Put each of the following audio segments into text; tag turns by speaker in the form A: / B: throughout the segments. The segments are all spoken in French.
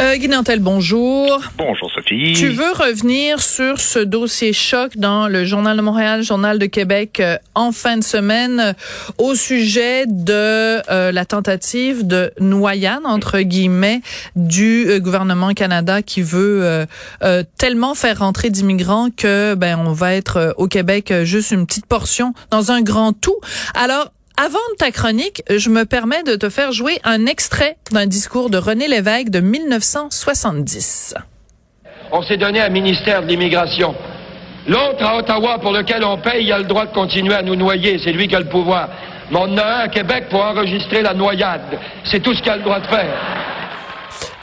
A: Euh, Guy Nantel, bonjour.
B: Bonjour, Sophie.
A: Tu veux revenir sur ce dossier choc dans le Journal de Montréal, Journal de Québec euh, en fin de semaine euh, au sujet de euh, la tentative de noyade, entre guillemets, du gouvernement Canada qui veut tellement faire rentrer d'immigrants que ben on va être au Québec juste une petite portion dans un grand tout. Alors, avant ta chronique, je me permets de te faire jouer un extrait d'un discours de René Lévesque de 1970.
C: On s'est donné un ministère de l'immigration. L'autre à Ottawa pour lequel on paye, il a le droit de continuer à nous noyer. C'est lui qui a le pouvoir. Mais on en a un à Québec pour enregistrer la noyade. C'est tout ce qu'il a le droit de faire.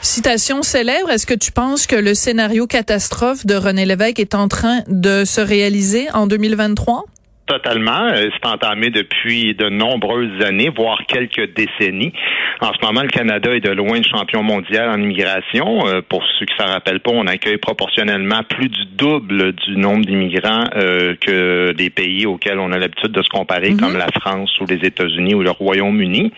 A: Citation célèbre, est-ce que tu penses que le scénario catastrophe de René Lévesque est en train de se réaliser en 2023?
B: Totalement. Euh, c'est entamé depuis de nombreuses années, voire quelques décennies. En ce moment, le Canada est de loin le champion mondial en immigration. Euh, pour ceux qui s'en rappellent pas, on accueille proportionnellement plus du double du nombre d'immigrants euh, que des pays auxquels on a l'habitude de se comparer,
A: Mhm.
B: comme la France ou les États-Unis ou le Royaume-Uni.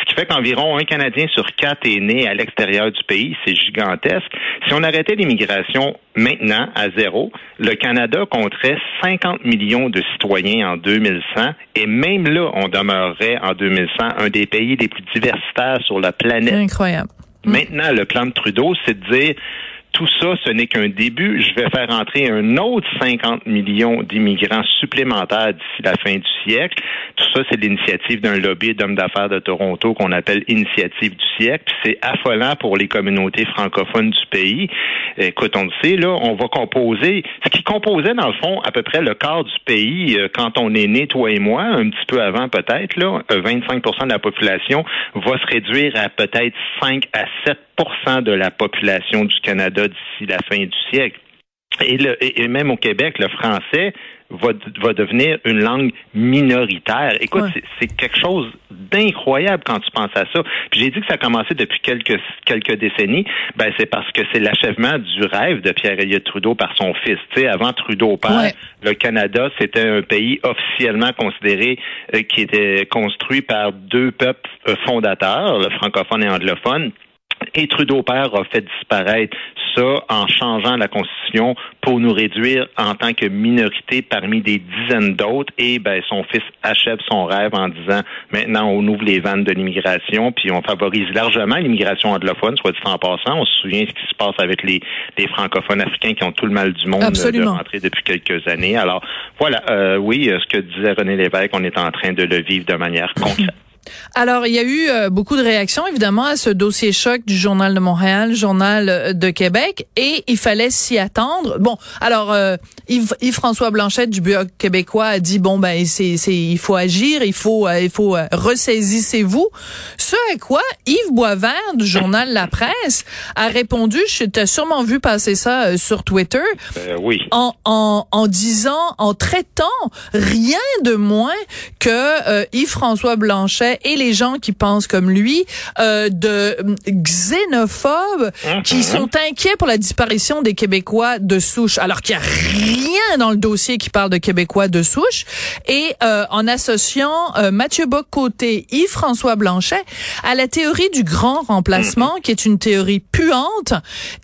B: Ce qui fait qu'environ un Canadien sur quatre est né à l'extérieur du pays. C'est gigantesque. Si on arrêtait l'immigration maintenant à zéro, le Canada compterait 50 millions de citoyens en 2100 et même là, on demeurerait en 2100 un des pays les plus diversitaires sur la planète.
A: Incroyable.
B: Maintenant, le plan de Trudeau, c'est de dire tout ça, ce n'est qu'un début. Je vais faire entrer un autre 50 millions d'immigrants supplémentaires d'ici la fin du siècle. Tout ça, c'est l'initiative d'un lobby d'hommes d'affaires de Toronto qu'on appelle Initiative du siècle. C'est affolant pour les communautés francophones du pays. Écoute, on le sait, là, on va composer, ce qui composait dans le fond à peu près le quart du pays euh, quand on est né, toi et moi, un petit peu avant peut-être, là, euh, 25% de la population va se réduire à peut-être 5 à 7 de la population du Canada d'ici la fin du siècle. Et, le, et et même au Québec, le français va, va devenir une langue minoritaire. Écoute,
A: Ouais.
B: c'est- c'est quelque chose d'incroyable quand tu penses à ça. Puis j'ai dit que ça a commencé depuis quelques quelques décennies. Ben c'est parce que c'est l'achèvement du rêve de Pierre Elliott Trudeau par son fils. Tu sais, avant Trudeau père,
A: Ouais.
B: le Canada c'était un pays officiellement considéré euh, qui était construit par deux peuples euh, fondateurs, le francophone et anglophone. Et Trudeau père a fait disparaître ça en changeant la constitution pour nous réduire en tant que minorité parmi des dizaines d'autres. Et ben son fils achève son rêve en disant maintenant on ouvre les vannes de l'immigration puis on favorise largement l'immigration anglophone, soit dit en passant. On se souvient ce qui se passe avec les, les francophones africains qui ont tout le mal du monde de- de
A: Absolument.
B: rentrer depuis quelques années. Alors voilà, euh, oui, euh, ce que disait René Lévesque, on est en train de le vivre de manière concrète.
A: Alors, il y a eu euh, beaucoup de réactions, évidemment, à ce dossier choc du Journal de Montréal, Journal euh, de Québec, et il fallait s'y attendre. Bon, alors, euh, Yves, Yves-François Blanchette du Bloc québécois a dit, bon, ben, c'est, c'est, il faut agir, il faut, euh, il faut, ressaisissez-vous. Ce à quoi Yves Boisvert du Journal La Presse a répondu, je t'ai sûrement vu passer ça sur Twitter,
B: oui.
A: en, en, en disant, en traitant rien de moins que Yves-François Et les gens qui pensent comme lui euh, de euh, xénophobes qui sont inquiets pour la disparition des Québécois de souche, alors qu'il n'y a rien dans le dossier qui parle de Québécois de souche. Et euh, en associant euh, Mathieu Bock-Côté, Yves-François Blanchet à la théorie du grand remplacement, qui est une théorie puante.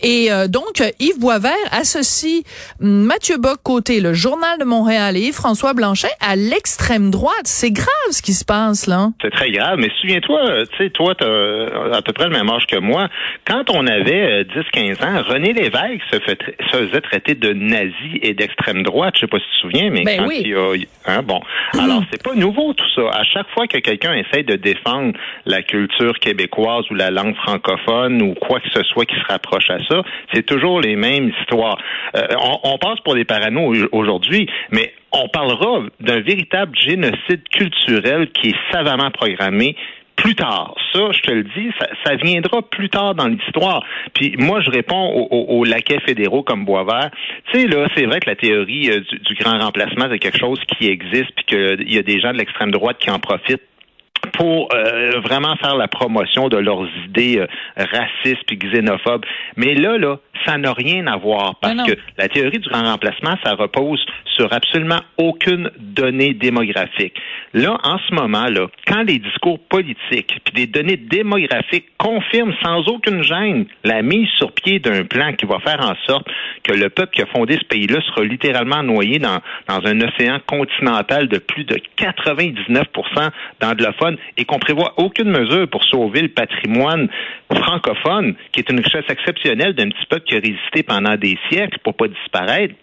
A: Et euh, donc, Yves Boisvert associe Mathieu Bock-Côté, le Journal de Montréal et Yves-François Blanchet à l'extrême droite. C'est grave ce qui se passe, là.
B: C'est très grave, mais souviens-toi, euh, tu sais, toi, tu à peu près le même âge que moi. Quand on avait euh, 10-15 ans, René Lévesque se, fait se faisait traiter de nazi et d'extrême droite. Je sais pas si tu te souviens, mais
A: Ben
B: quand
A: oui.
B: il y a... Hein, bon, alors c'est pas nouveau tout ça. À chaque fois que quelqu'un essaye de défendre la culture québécoise ou la langue francophone ou quoi que ce soit qui se rapproche à ça, c'est toujours les mêmes histoires. Euh, on, on passe pour des parano au- aujourd'hui, mais on parlera d'un véritable génocide culturel qui est savamment programmé plus tard. Ça, je te le dis, ça, viendra plus tard dans l'histoire. Puis moi, je réponds aux, laquais fédéraux comme Boisvert. Tu sais, là, c'est vrai que la théorie euh, du, grand remplacement, c'est quelque chose qui existe, puis qu'il y a des gens de l'extrême droite qui en profitent pour euh, vraiment faire la promotion de leurs idées euh, racistes et xénophobes. Mais là, là, ça n'a rien à voir parce que la théorie du grand remplacement, ça repose sur absolument aucune donnée démographique. Là, en ce moment, là, quand les discours politiques puis des données démographiques confirment sans aucune gêne la mise sur pied d'un plan qui va faire en sorte que le peuple qui a fondé ce pays-là sera littéralement noyé dans, dans un océan continental de plus de 99% d'anglophones et qu'on prévoit aucune mesure pour sauver le patrimoine francophone, qui est une richesse exceptionnelle d'un petit peuple qui a résisté pendant des siècles pour pas disparaître,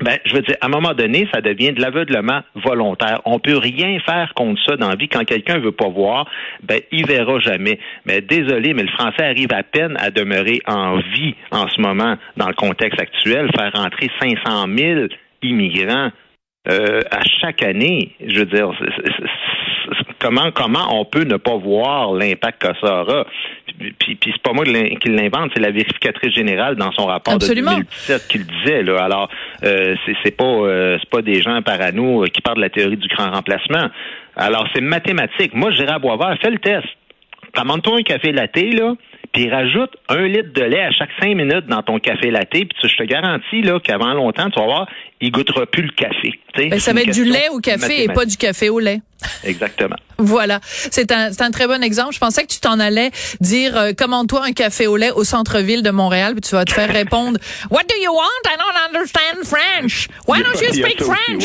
B: ben, je veux dire, à un moment donné, ça devient de l'aveuglement volontaire. On peut rien faire contre ça dans la vie. Quand quelqu'un veut pas voir, ben, il verra jamais. Mais désolé, mais le français arrive à peine à demeurer en vie en ce moment dans le contexte actuel. Faire rentrer 500 000 immigrants euh, à chaque année, je veux dire, comment comment on peut ne pas voir l'impact que ça aura? Puis, puis c'est pas moi qui l'invente, c'est la vérificatrice générale dans son rapport de 2017 qui le disait. Là. Alors, euh, c'est pas euh, c'est pas des gens parano euh, qui parlent de la théorie du grand remplacement. Alors, c'est mathématique. Moi, je dirais à Boisvert, fais le test. Commande-toi un café latte, là, puis rajoute un litre de lait à chaque cinq minutes dans ton café latte, puis je te garantis là qu'avant longtemps, tu vas voir, il goûtera plus le café.
A: Ben, ça va être du lait au café et pas du café au lait.
B: Exactement.
A: voilà. C'est un, un très bon exemple. Je pensais que tu t'en allais dire euh, commande-toi un café au lait au centre-ville de Montréal, puis tu vas te faire répondre What do you want? I don't understand French. Why don't you speak French?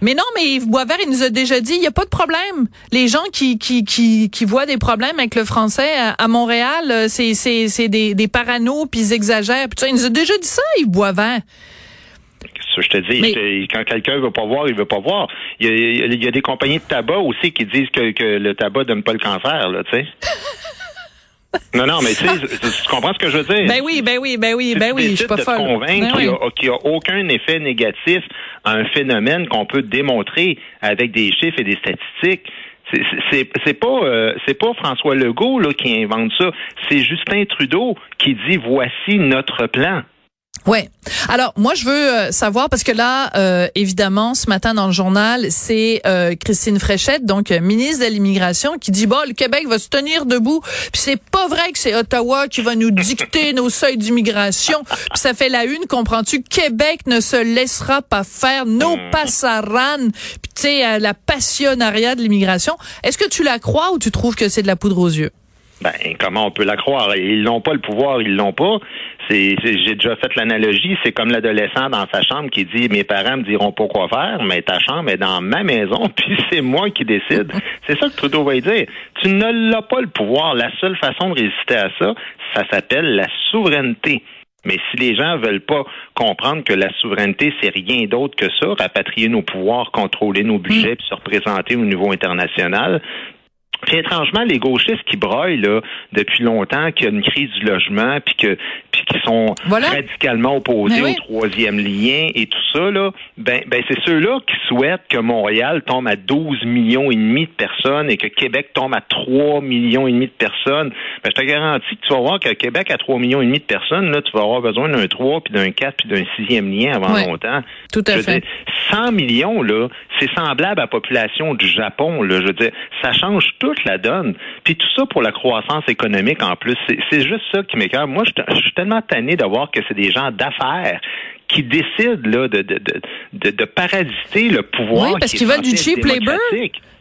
A: mais non, mais Boisvert, il nous a déjà dit il n'y a pas de problème. Les gens qui, qui, qui, qui voient des problèmes avec le français à, Montréal, euh, c'est, c'est, c'est des, des paranos, puis ils exagèrent. Puis, il nous a déjà dit ça, Yves Boisvert
B: je te dis, quand quelqu'un veut pas voir, il veut pas voir. Il y, a, des compagnies de tabac aussi qui disent que, le tabac donne pas le cancer, là, tu sais. Non, non, mais tu tu comprends ce que je veux dire?
A: Ben oui, ben oui, ben oui, ben oui, je suis pas de
B: convaincre ben qu'il n'y a, aucun effet négatif à un phénomène qu'on peut démontrer avec des chiffres et des statistiques. C'est pas euh, c'est pas François Legault là, qui invente ça, c'est Justin Trudeau qui dit voici notre plan.
A: Ouais. Alors moi je veux euh, savoir parce que là euh, évidemment ce matin dans le journal c'est euh, Christine Fréchette donc ministre de l'immigration qui dit bon le Québec va se tenir debout. Puis c'est pas vrai que c'est Ottawa qui va nous dicter nos seuils d'immigration. Puis ça fait la une comprends-tu? Québec ne se laissera pas faire. Nos hmm. passaran puis tu sais la passionnariat de l'immigration. Est-ce que tu la crois ou tu trouves que c'est de la poudre aux yeux?
B: Ben, comment on peut la croire? Ils n'ont pas le pouvoir, ils l'ont pas. C'est, j'ai déjà fait l'analogie, c'est comme l'adolescent dans sa chambre qui dit mes parents me diront pas quoi faire, mais ta chambre est dans ma maison, puis c'est moi qui décide. c'est ça que Trudeau va dire. Tu ne l'as pas le pouvoir. La seule façon de résister à ça, ça s'appelle la souveraineté. Mais si les gens veulent pas comprendre que la souveraineté, c'est rien d'autre que ça, rapatrier nos pouvoirs, contrôler nos budgets, puis se représenter au niveau international, puis étrangement, les gauchistes qui broient là depuis longtemps qu'il y a une crise du logement, puis que puis qui sont radicalement opposés au troisième lien et tout ça là, ben ben c'est ceux-là qui souhaitent que Montréal tombe à 12 millions et demi de personnes et que Québec tombe à 3 millions et demi de personnes. Ben je te garantis que tu vas voir que Québec à 3 millions et demi de personnes là, tu vas avoir besoin d'un 3 puis d'un 4 puis d'un sixième lien avant longtemps.
A: Tout à fait.
B: 100 millions là, c'est semblable à la population du Japon là, je veux dire, ça change tout toute la donne. Puis tout ça pour la croissance économique en plus. C'est juste ça qui m'écœure. Moi, je, suis tellement tanné de voir que c'est des gens d'affaires qui décident là, de, de, de, de, parasiter le pouvoir.
A: Oui, parce qu'ils veulent du cheap labor.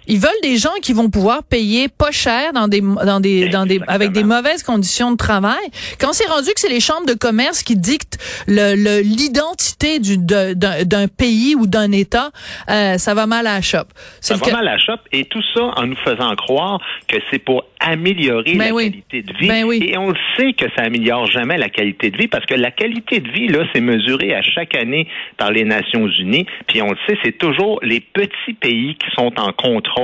A: Ils veulent des gens qui vont pouvoir payer pas cher dans des dans des dans des avec des mauvaises conditions de travail. Quand c'est rendu que c'est les chambres de commerce qui dictent le l'identité du d'un pays ou d'un État, euh, ça va mal à la shop.
B: Ça va mal à la shop et tout ça en nous faisant croire que c'est pour améliorer ben la qualité de vie.
A: Ben
B: et on le sait que ça améliore jamais la qualité de vie parce que la qualité de vie là, c'est mesuré à chaque année par les Nations Unies. Puis on le sait, c'est toujours les petits pays qui sont en contrôle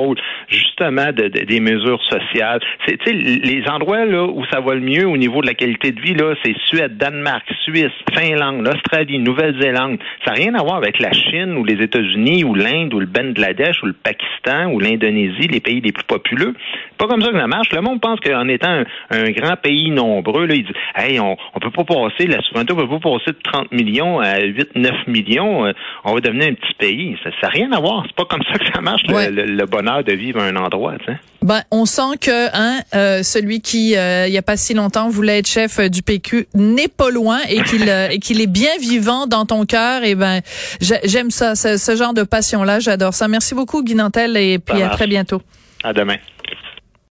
B: justement de, des mesures sociales. C'est les endroits là où ça va le mieux au niveau de la qualité de vie là, c'est Suède, Danemark, Suisse, Finlande, Australie, Nouvelle-Zélande. Ça n'a rien à voir avec la Chine ou les États-Unis ou l'Inde ou le Bangladesh ou le Pakistan ou l'Indonésie, les pays les plus populeux. Pas comme ça que ça marche. Le monde pense qu'en étant un, grand pays nombreux, là, il dit Hey, on, on peut pas passer, la souveraineté, on peut pas passer de 30 millions à 8, 9 millions, euh, on va devenir un petit pays. Ça n'a rien à voir. C'est pas comme ça que ça marche, le, bonheur de vivre à un endroit.
A: Ben, on sent que hein, euh, celui qui, euh, il n'y a pas si longtemps, voulait être chef du PQ n'est pas loin et qu'il est bien vivant dans ton cœur. Et ben, j'aime ça, ce, genre de passion-là, j'adore ça. Merci beaucoup, Guy Nantel, et puis à très bientôt.
B: À demain.